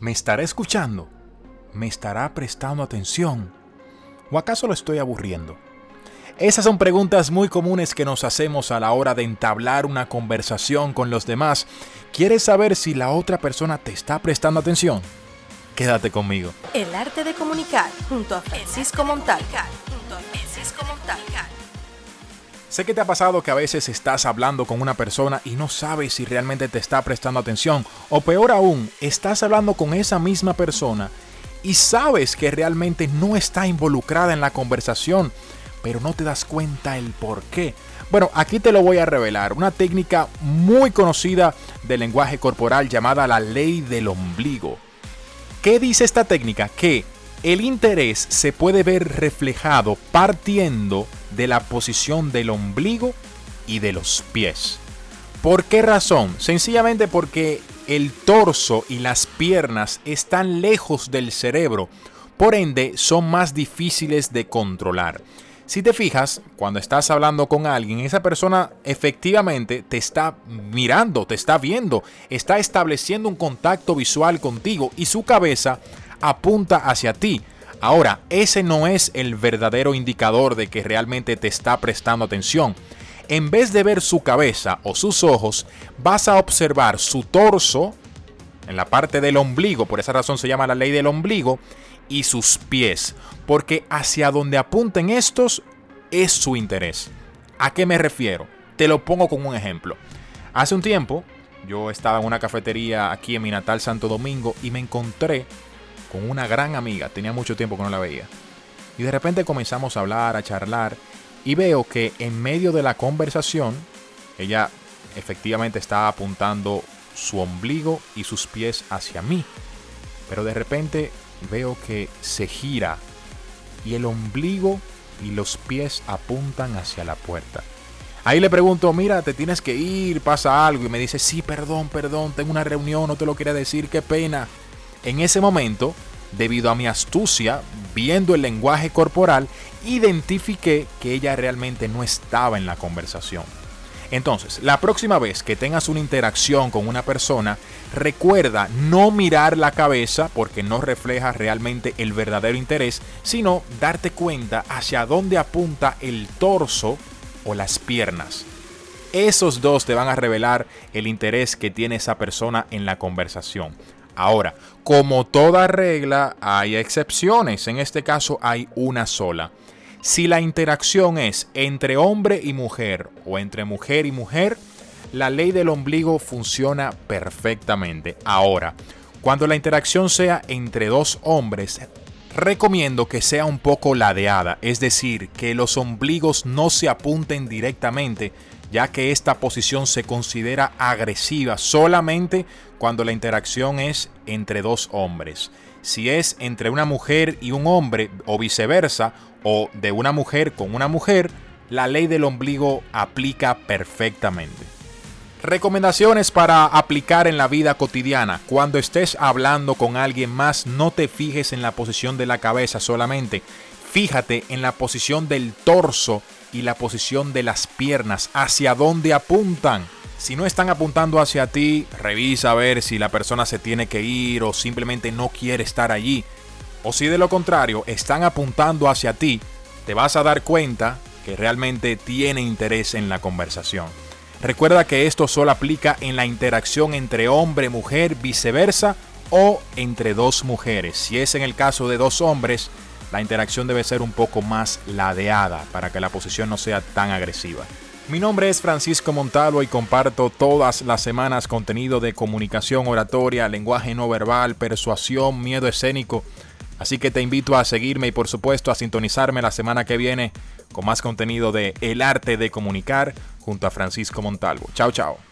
¿Me estará escuchando? ¿Me estará prestando atención? ¿O acaso lo estoy aburriendo? Esas son preguntas muy comunes que nos hacemos a la hora de entablar una conversación con los demás. ¿Quieres saber si la otra persona te está prestando atención? Quédate conmigo. El arte de comunicar junto a Francisco. Sé que te ha pasado que a veces estás hablando con una persona y no sabes si realmente te está prestando atención. O peor aún, estás hablando con esa misma persona y sabes que realmente no está involucrada en la conversación, pero no te das cuenta el por qué. Bueno, aquí te lo voy a revelar. Una técnica muy conocida del lenguaje corporal llamada la ley del ombligo. ¿Qué dice esta técnica? Que el interés se puede ver reflejado partiendo de la posición del ombligo y de los pies. ¿Por qué razón? Sencillamente porque el torso y las piernas están lejos del cerebro, por ende son más difíciles de controlar. Si te fijas, cuando estás hablando con alguien, esa persona efectivamente te está mirando, te está viendo, está estableciendo un contacto visual contigo y su cabeza apunta hacia ti. Ahora, ese no es el verdadero indicador de que realmente te está prestando atención. En vez de ver su cabeza o sus ojos, vas a observar su torso, en la parte del ombligo, por esa razón se llama la ley del ombligo, y sus pies, porque hacia donde apunten estos es su interés. ¿A qué me refiero? Te lo pongo como un ejemplo. Hace un tiempo yo estaba en una cafetería aquí en mi natal Santo Domingo y me encontré con una gran amiga, tenía mucho tiempo que no la veía. Y de repente comenzamos a hablar, a charlar, y veo que en medio de la conversación, ella efectivamente estaba apuntando su ombligo y sus pies hacia mí. Pero de repente veo que se gira y el ombligo y los pies apuntan hacia la puerta. Ahí le pregunto, mira, te tienes que ir, pasa algo. Y me dice, sí, perdón, perdón, tengo una reunión, no te lo quería decir, qué pena. En ese momento, debido a mi astucia, viendo el lenguaje corporal, identifiqué que ella realmente no estaba en la conversación. Entonces, la próxima vez que tengas una interacción con una persona, recuerda no mirar la cabeza porque no refleja realmente el verdadero interés, sino darte cuenta hacia dónde apunta el torso o las piernas. Esos dos te van a revelar el interés que tiene esa persona en la conversación. Ahora, como toda regla, hay excepciones. En este caso hay una sola. Si la interacción es entre hombre y mujer o entre mujer y mujer, la ley del ombligo funciona perfectamente. Ahora, cuando la interacción sea entre dos hombres, recomiendo que sea un poco ladeada, es decir, que los ombligos no se apunten directamente, ya que esta posición se considera agresiva solamente cuando la interacción es entre dos hombres. Si es entre una mujer y un hombre o viceversa, o de una mujer con una mujer, la ley del ombligo aplica perfectamente. Recomendaciones para aplicar en la vida cotidiana. Cuando estés hablando con alguien más, no te fijes en la posición de la cabeza solamente. Fíjate en la posición del torso y la posición de las piernas, hacia dónde apuntan. Si no están apuntando hacia ti, revisa a ver si la persona se tiene que ir o simplemente no quiere estar allí. O si de lo contrario están apuntando hacia ti, te vas a dar cuenta que realmente tiene interés en la conversación. Recuerda que esto solo aplica en la interacción entre hombre, mujer, viceversa o entre dos mujeres. Si es en el caso de dos hombres, la interacción debe ser un poco más ladeada para que la posición no sea tan agresiva. Mi nombre es Francisco Montalvo y comparto todas las semanas contenido de comunicación oratoria, lenguaje no verbal, persuasión, miedo escénico. Así que te invito a seguirme y por supuesto a sintonizarme la semana que viene con más contenido de El arte de comunicar junto a Francisco Montalvo. Chao, chao.